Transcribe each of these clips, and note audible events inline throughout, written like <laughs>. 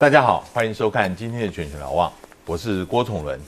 大家好，欢迎收看今天的全球瞭望，我是郭崇伦。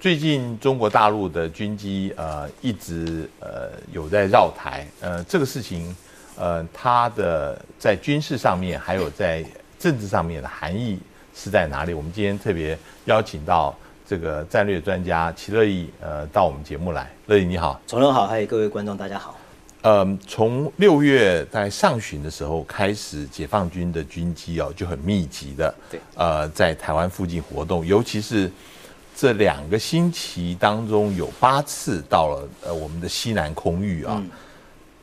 最近中国大陆的军机呃一直呃有在绕台，呃这个事情呃它的在军事上面还有在政治上面的含义是在哪里？我们今天特别邀请到这个战略专家齐乐意呃到我们节目来。乐意你好，崇伦好，还有各位观众大家好。呃，从六月在上旬的时候开始，解放军的军机哦就很密集的，对，呃，在台湾附近活动，尤其是这两个星期当中有八次到了呃我们的西南空域啊，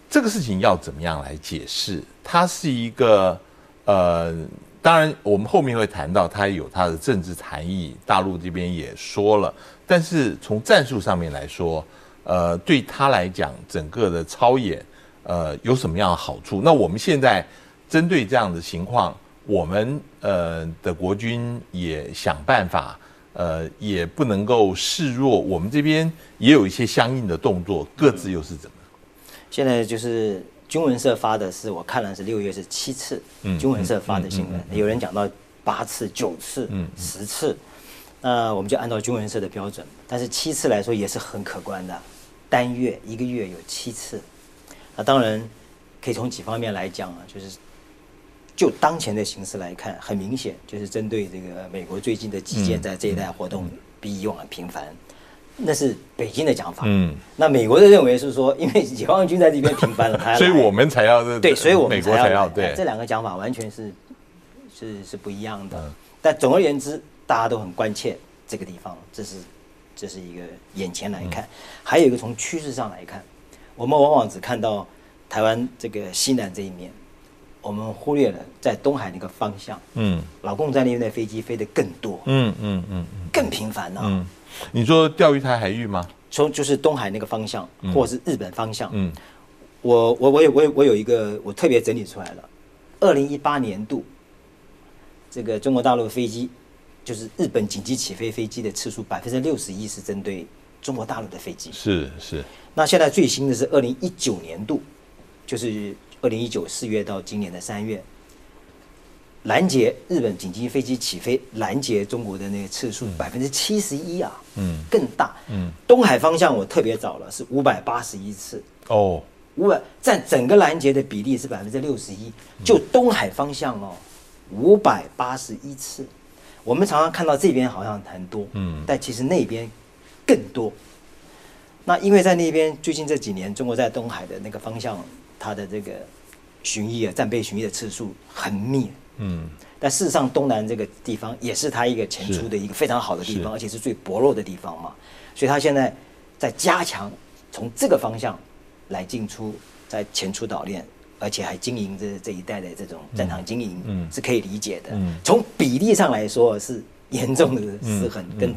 这个事情要怎么样来解释？它是一个呃，当然我们后面会谈到它有它的政治含义，大陆这边也说了，但是从战术上面来说。呃，对他来讲，整个的超演，呃，有什么样的好处？那我们现在针对这样的情况，我们呃的国军也想办法，呃，也不能够示弱。我们这边也有一些相应的动作，各自又是怎么？现在就是军文社发的是，我看了是六月是七次，军文社发的新闻，有人讲到八次、九次、十次，那我们就按照军文社的标准，但是七次来说也是很可观的。单月一个月有七次，那当然可以从几方面来讲啊，就是就当前的形势来看，很明显就是针对这个美国最近的基建在这一带活动比以往频繁，那是北京的讲法。嗯，那美国的认为是说，因为解放军在这边频繁了，<laughs> 所以我们才要对，所以我们才要对。这两个讲法完全是是是不一样的。但总而言之，大家都很关切这个地方，这是。这是一个眼前来看，还有一个从趋势上来看，我们往往只看到台湾这个西南这一面，我们忽略了在东海那个方向。嗯，老共在那边的飞机飞得更多。嗯嗯嗯更频繁了。嗯，你说钓鱼台海域吗？从就是东海那个方向，或者是日本方向。嗯，我我我有我有我有一个我特别整理出来了，二零一八年度这个中国大陆飞机。就是日本紧急起飞飞机的次数百分之六十一是针对中国大陆的飞机，是是。那现在最新的是二零一九年度，就是二零一九四月到今年的三月，拦截日本紧急飞机起飞拦截中国的那个次数百分之七十一啊，嗯，更大，嗯。东海方向我特别找了是五百八十一次哦，五百占整个拦截的比例是百分之六十一，就东海方向哦，五百八十一次。我们常常看到这边好像很多，嗯，但其实那边更多。那因为在那边最近这几年，中国在东海的那个方向，它的这个巡弋啊、战备巡弋的次数很密，嗯。但事实上，东南这个地方也是它一个前出的一个非常好的地方，而且是最薄弱的地方嘛。所以它现在在加强从这个方向来进出，在前出岛链。而且还经营这这一代的这种战场经营，嗯，是可以理解的。从比例上来说，是严重的失衡，跟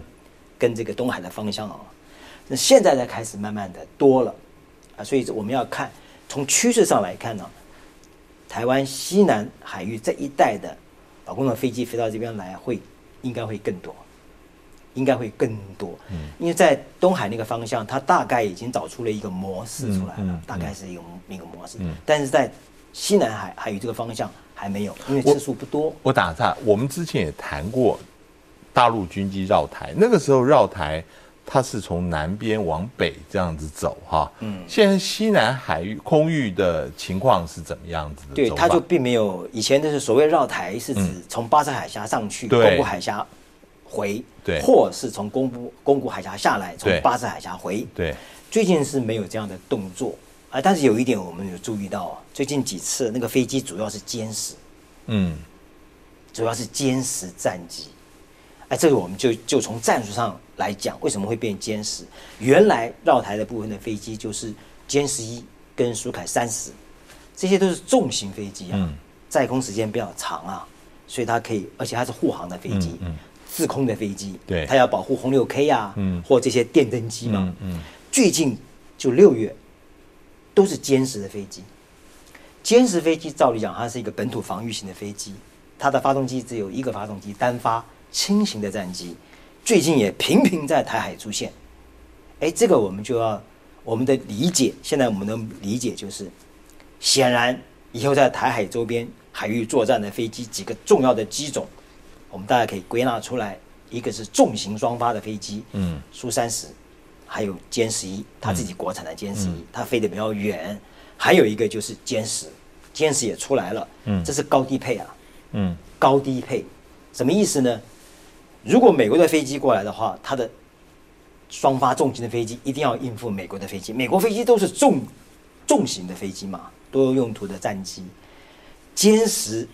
跟这个东海的方向哦，那现在才开始慢慢的多了。啊，所以我们要看从趋势上来看呢，台湾西南海域这一带的老公的飞机飞到这边来，会应该会更多。应该会更多，嗯，因为在东海那个方向，它大概已经找出了一个模式出来了，大概是一个一个模式，嗯，但是在西南海还有这个方向还没有，因为次数不多。我打岔，我们之前也谈过大陆军机绕台，那个时候绕台，它是从南边往北这样子走，哈，嗯，现在西南海域空域的情况是怎么样子的？对，它就并没有以前就是所谓绕台，是指从巴士海峡上去，东部海峡。回，对，或是从宫古宫古海峡下来，从巴士海峡回，对，最近是没有这样的动作啊。但是有一点我们有注意到，最近几次那个飞机主要是歼十，嗯，主要是歼十战机。哎，这个我们就就从战术上来讲，为什么会变歼十？原来绕台的部分的飞机就是歼十一跟苏凯三十，这些都是重型飞机啊，在空时间比较长啊，所以它可以，而且它是护航的飞机。自空的飞机，对，它要保护红六 K 啊，嗯，或这些电灯机嘛，嗯，最近就六月都是歼十的飞机，歼十飞机照理讲它是一个本土防御型的飞机，它的发动机只有一个发动机，单发轻型的战机，最近也频频在台海出现，哎，这个我们就要我们的理解，现在我们的理解就是，显然以后在台海周边海域作战的飞机几个重要的机种。我们大家可以归纳出来，一个是重型双发的飞机，嗯，苏三十，还有歼十一，它自己国产的歼十一，它飞得比较远，还有一个就是歼十，歼十也出来了，嗯这是高低配啊，嗯高低配，什么意思呢？如果美国的飞机过来的话，它的双发重型的飞机一定要应付美国的飞机。美国飞机都是重重型的飞机嘛，多用途的战机。歼十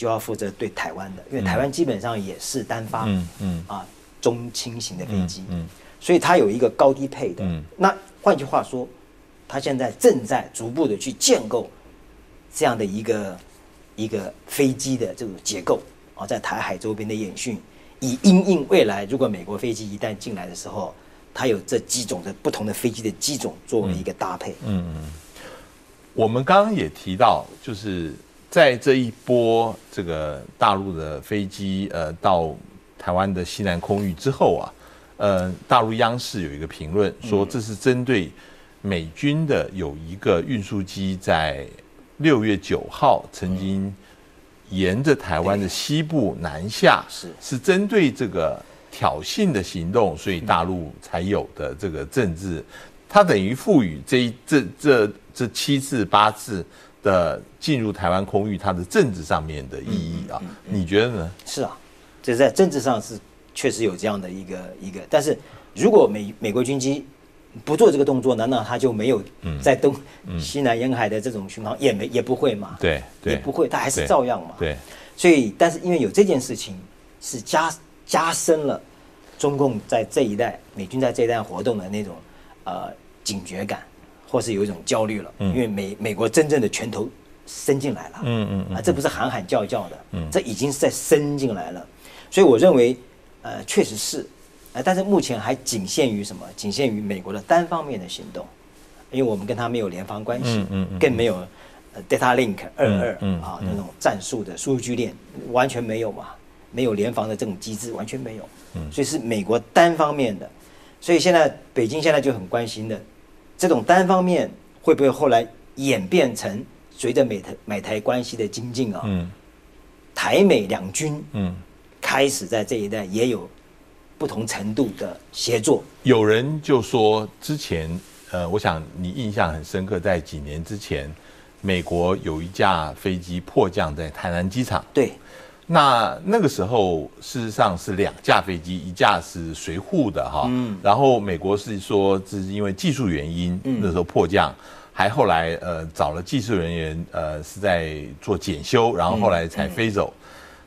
就要负责对台湾的，因为台湾基本上也是单发，嗯嗯。啊中轻型的飞机，嗯。所以它有一个高低配的。嗯。那换句话说，它现在正在逐步的去建构这样的一个一个飞机的这种结构啊，在台海周边的演训，以因应未来如果美国飞机一旦进来的时候，它有这几种的不同的飞机的机种作为一个搭配。嗯嗯，我们刚刚也提到，就是在这一波这个大陆的飞机呃到台湾的西南空域之后啊，呃，大陆央视有一个评论说，这是针对美军的有一个运输机在六月九号曾经沿着台湾的西部南下，是。是针对这个挑衅的行动，所以大陆才有的这个政治，它等于赋予这一这这这七次八次的进入台湾空域，它的政治上面的意义啊，你觉得呢？是啊，这在政治上是确实有这样的一个一个，但是如果美美国军机不做这个动作，难道他就没有在东、西南沿海的这种巡航也没也不会嘛？对对也不会，他还是照样嘛。对，所以，但是因为有这件事情，是加加深了中共在这一带美军在这一带活动的那种呃警觉感，或是有一种焦虑了。因为美美国真正的拳头伸进来了。嗯嗯嗯啊，这不是喊喊叫叫的，嗯这已经是在伸进来了。所以我认为，呃，确实是，呃，但是目前还仅限于什么？仅限于美国的单方面的行动，因为我们跟他没有联防关系，嗯嗯嗯更没有呃 data link 二二、嗯啊那种战术的数据链，完全没有嘛，没有联防的这种机制，完全没有，嗯所以是美国单方面的。所以现在北京现在就很关心的，这种单方面会不会后来演变成随着美台美台关系的精进啊，嗯台美两军嗯，开始在这一带也有不同程度的协作。有人就说之前，呃，我想你印象很深刻，在几年之前，美国有一架飞机迫降在台南机场。对，那那个时候，事实上是两架飞机，一架是随护的哈，嗯然后美国是说这是因为技术原因，嗯那时候迫降，还后来呃找了技术人员呃是在做检修，然后后来才飞走。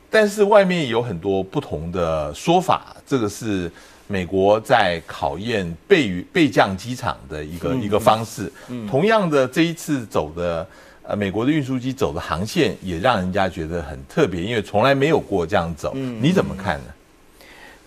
但是外面有很多不同的说法，这个是美国在考验备于备降机场的一个、一个方式。同样的，这一次走的呃美国的运输机走的航线也让人家觉得很特别，因为从来没有过这样走。你怎么看呢？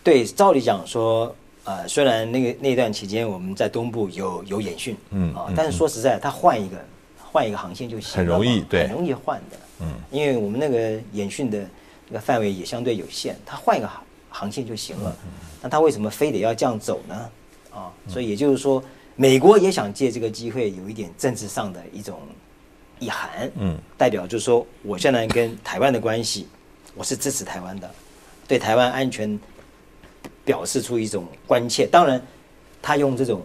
对，照理讲说，呃，虽然那个那段期间我们在东部有有演训，啊嗯啊，但是说实在，他换一个换一个航线就行了，很容易对很容易换的，嗯，因为我们那个演训的那个范围也相对有限，他换一个航航线就行了。嗯那他为什么非得要这样走呢？啊，所以也就是说，美国也想借这个机会有一点政治上的一种意涵，嗯，代表就是说，我现在跟台湾的关系，我是支持台湾的，对台湾安全表示出一种关切。当然，他用这种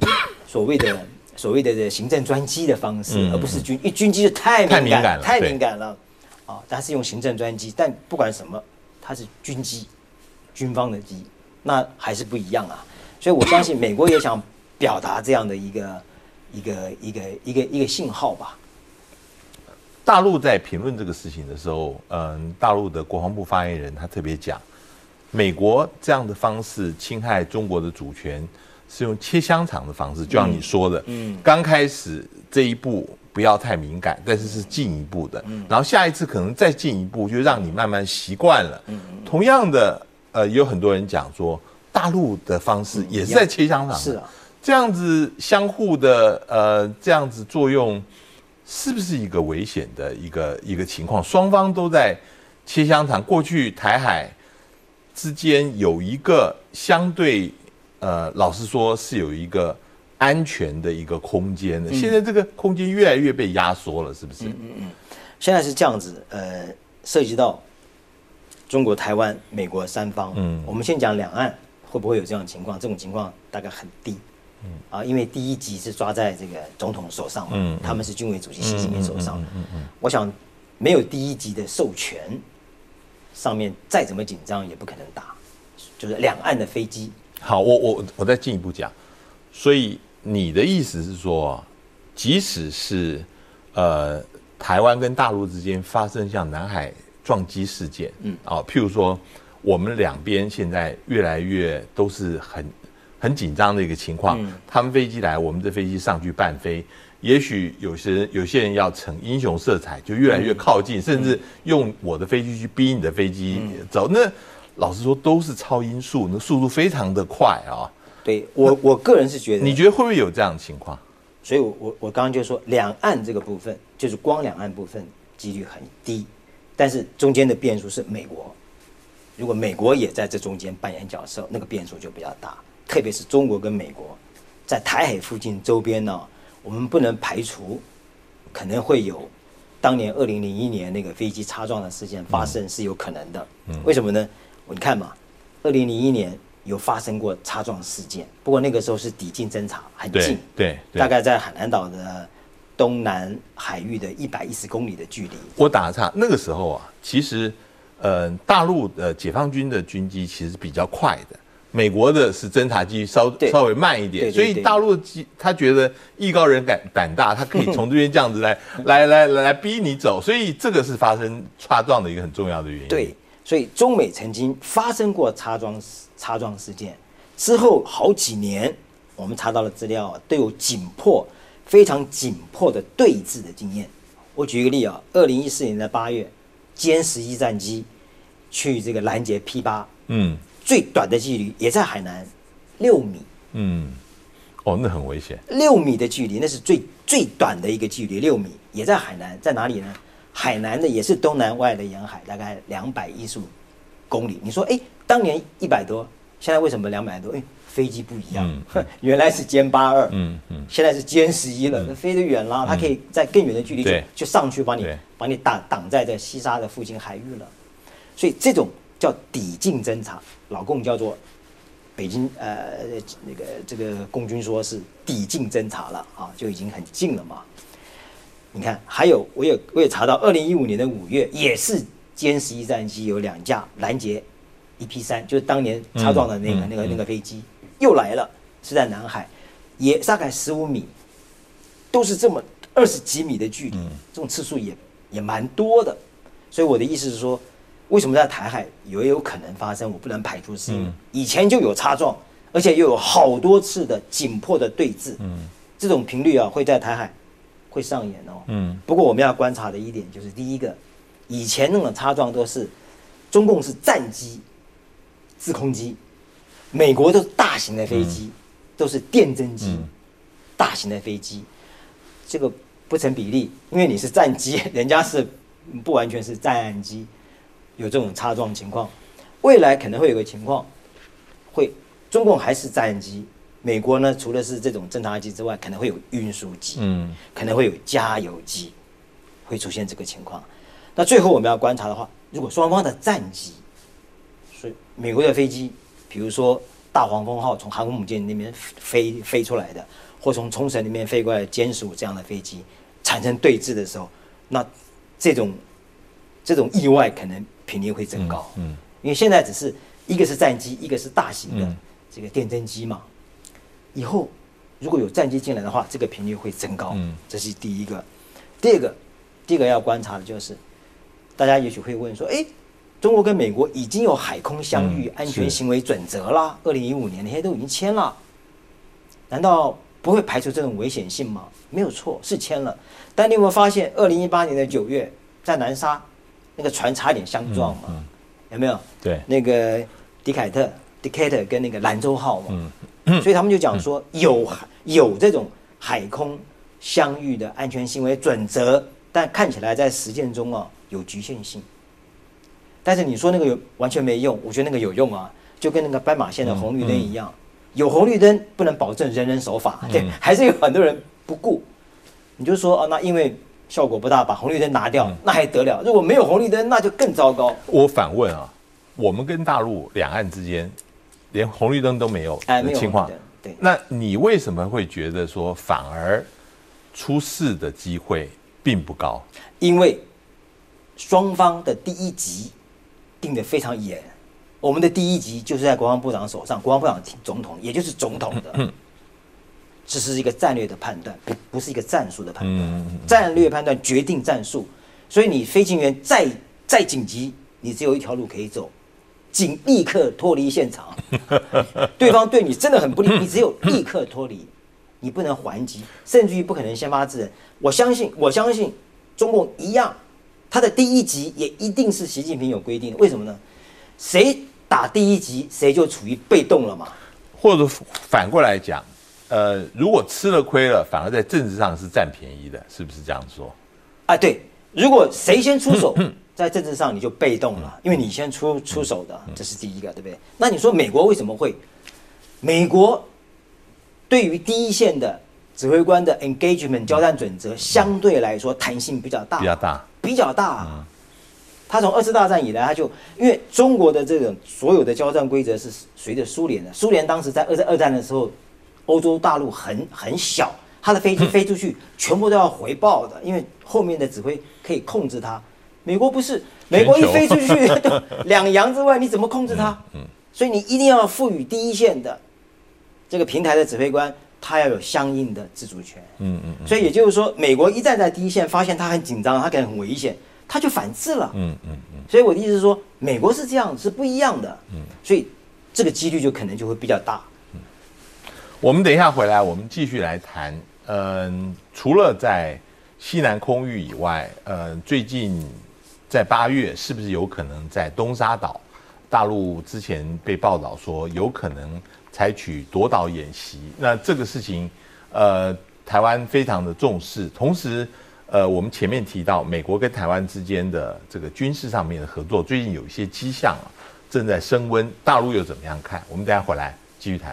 所谓的 <coughs> 所谓的这行政专机的方式，嗯而不是军，一军机就太太敏感了太敏感了啊！他是用行政专机，但不管什么，他是军机，军方的机，那还是不一样啊。所以我相信美国也想表达这样的一个一个一个一个一个信号吧。大陆在评论这个事情的时候，嗯，大陆的国防部发言人他特别讲，美国这样的方式侵害中国的主权，是用切香肠的方式，就像你说的，嗯刚开始这一步不要太敏感，但是是进一步的，然后下一次可能再进一步，就让你慢慢习惯了。同样的，呃，也有很多人讲说，大陆的方式也是在切香肠的，是啊，这样子相互的呃这样子作用，是不是一个危险的一个一个情况？双方都在切香肠。过去台海之间有一个相对呃，老实说是有一个安全的一个空间的，现在这个空间越来越被压缩了，是不是？嗯嗯现在是这样子，呃，涉及到中国台湾、美国三方，嗯，我们先讲两岸会不会有这样的情况？这种情况大概很低，嗯啊，因为第一级是抓在这个总统手上嘛，嗯，他们是军委主席习近平手上，嗯嗯嗯，我想没有第一级的授权，上面再怎么紧张也不可能打，就是两岸的飞机。好，我我我再进一步讲，所以你的意思是说，即使是呃台湾跟大陆之间发生像南海撞击事件，嗯。啊，譬如说我们两边现在越来越都是很很紧张的一个情况，他们飞机来，我们的飞机上去伴飞，也许有些人有些人要逞英雄色彩，就越来越靠近，甚至用我的飞机去逼你的飞机走，那。老实说，都是超音速，那速度非常的快啊。对我，我个人是觉得，你觉得会不会有这样的情况？所以，我我我刚刚就说，两岸这个部分，就是光两岸部分几率很低，但是中间的变数是美国。如果美国也在这中间扮演角色，那个变数就比较大。特别是中国跟美国在台海附近周边呢，我们不能排除可能会有当年二零零一年那个飞机擦撞的事件发生，是有可能的。嗯，为什么呢？你看嘛，二零零一年有发生过擦撞事件，不过那个时候是抵近侦察，很近，对，大概在海南岛的东南海域的一百一十公里的距离。我打个岔，那个时候啊，其实，呃，大陆的解放军的军机其实比较快的，美国的是侦察机稍稍微慢一点，所以大陆机他觉得艺高人胆胆大，他可以从这边这样子来 <laughs> 来来来逼你走，所以这个是发生擦撞的一个很重要的原因。对。所以中美曾经发生过擦撞擦撞事件，之后好几年，我们查到了资料都有紧迫、非常紧迫的对峙的经验。我举一个例啊，二零一四年的八月，歼十一战机去这个拦截 P 八，嗯，最短的距离也在海南，六米，嗯，哦，那很危险，六米的距离，那是最最短的一个距离，六米也在海南，在哪里呢？海南的也是东南外的沿海，大概两百一十五公里。你说，哎，当年一百多，现在为什么两百多？哎，飞机不一样，<laughs> 原来是歼八二，嗯嗯，现在是歼十一了，飞得远了，它可以在更远的距离就就上去把你把你挡挡在这西沙的附近海域了。所以这种叫抵近侦察，老共叫做北京呃那个这个共军说是抵近侦察了啊，就已经很近了嘛。你看，还有我也我也查到，二零一五年的五月也是歼十一战机有两架拦截，E P 三就是当年擦撞的那个那个那个飞机又来了，是在南海，也大概十五米，都是这么二十几米的距离，这种次数也也蛮多的。所以我的意思是说，为什么在台海也有可能发生？我不能排除是以前就有擦撞，而且又有好多次的紧迫的对峙，这种频率啊会在台海。会上演哦，嗯，不过我们要观察的一点就是，第一个，以前那种擦撞都是中共是战机、制空机，美国都是大型的飞机，都是电侦机，大型的飞机，这个不成比例，因为你是战机，人家是不完全是战机，有这种擦撞情况，未来可能会有个情况，会中共还是战机。美国呢，除了是这种侦察机之外，可能会有运输机，嗯，可能会有加油机，会出现这个情况。那最后我们要观察的话，如果双方的战机，所以美国的飞机，比如说大黄蜂号从航空母舰那边飞飞出来的，或从冲绳那边飞过来歼十五这样的飞机产生对峙的时候，那这种这种意外可能频率会增高，嗯，因为现在只是一个是战机，一个是大型的这个电侦机嘛。以后如果有战机进来的话，这个频率会增高。嗯，这是第一个。第二个，第二个要观察的就是，大家也许会问说：，哎，中国跟美国已经有海空相遇安全行为准则啦，二零一五年那些都已经签了，难道不会排除这种危险性吗？没有错，是签了。但你有没有发现，二零一八年的九月在南沙那个船差点相撞嘛？有没有？对，那个迪凯特、迪凯特跟那个兰州号嘛。所以他们就讲说有有这种海空相遇的安全行为准则，但看起来在实践中啊有局限性。但是你说那个有完全没用，我觉得那个有用啊，就跟那个斑马线的红绿灯一样，有红绿灯不能保证人人守法，对，还是有很多人不顾。你就说啊，那因为效果不大，把红绿灯拿掉，那还得了？如果没有红绿灯，那就更糟糕。我反问啊，我们跟大陆两岸之间连红绿灯都没有的情况那你为什么会觉得说反而出事的机会并不高？因为双方的第一级定得非常严，我们的第一级就是在国防部长手上，国防部长听总统，也就是总统的，这是一个战略的判断，不不是一个战术的判断，战略判断决定战术，所以你飞行员再再紧急，你只有一条路可以走。紧立刻脱离现场，<laughs> 对方对你真的很不利，你只有立刻脱离，你不能还击，甚至于不可能先发制人。我相信，我相信中共一样，他的第一集也一定是习近平有规定的。为什么呢？谁打第一集，谁就处于被动了嘛。或者反过来讲，呃，如果吃了亏了，反而在政治上是占便宜的，是不是这样说？啊，对，如果谁先出手，<laughs> 在政治上你就被动了，因为你先出出手的，这是第一个，对不对？那你说美国为什么会？美国对于第一线的指挥官的 engagement 交战准则相对来说弹性比较大，比较大，比较大啊。他从二次大战以来，他就因为中国的这种所有的交战规则是随着苏联的，苏联当时在二战二战的时候，欧洲大陆很很小，他的飞机飞出去全部都要回报的，因为后面的指挥可以控制它。美国不是，美国一飞出去 <laughs> 两洋之外，你怎么控制它？嗯，所以你一定要赋予第一线的这个平台的指挥官，他要有相应的自主权。嗯嗯。所以也就是说，美国一站在第一线，发现他很紧张，他感觉很危险，他就反制了。嗯嗯嗯。所以我的意思是说，美国是这样，是不一样的。嗯。所以这个几率就可能就会比较大。我们等一下回来，我们继续来谈。嗯，除了在西南空域以外，呃，最近。在八月，是不是有可能在东沙岛？大陆之前被报道说有可能采取夺岛演习，那这个事情，呃，台湾非常的重视。同时，呃，我们前面提到美国跟台湾之间的这个军事上面的合作，最近有一些迹象啊，正在升温。大陆又怎么样看？我们等下回来继续谈。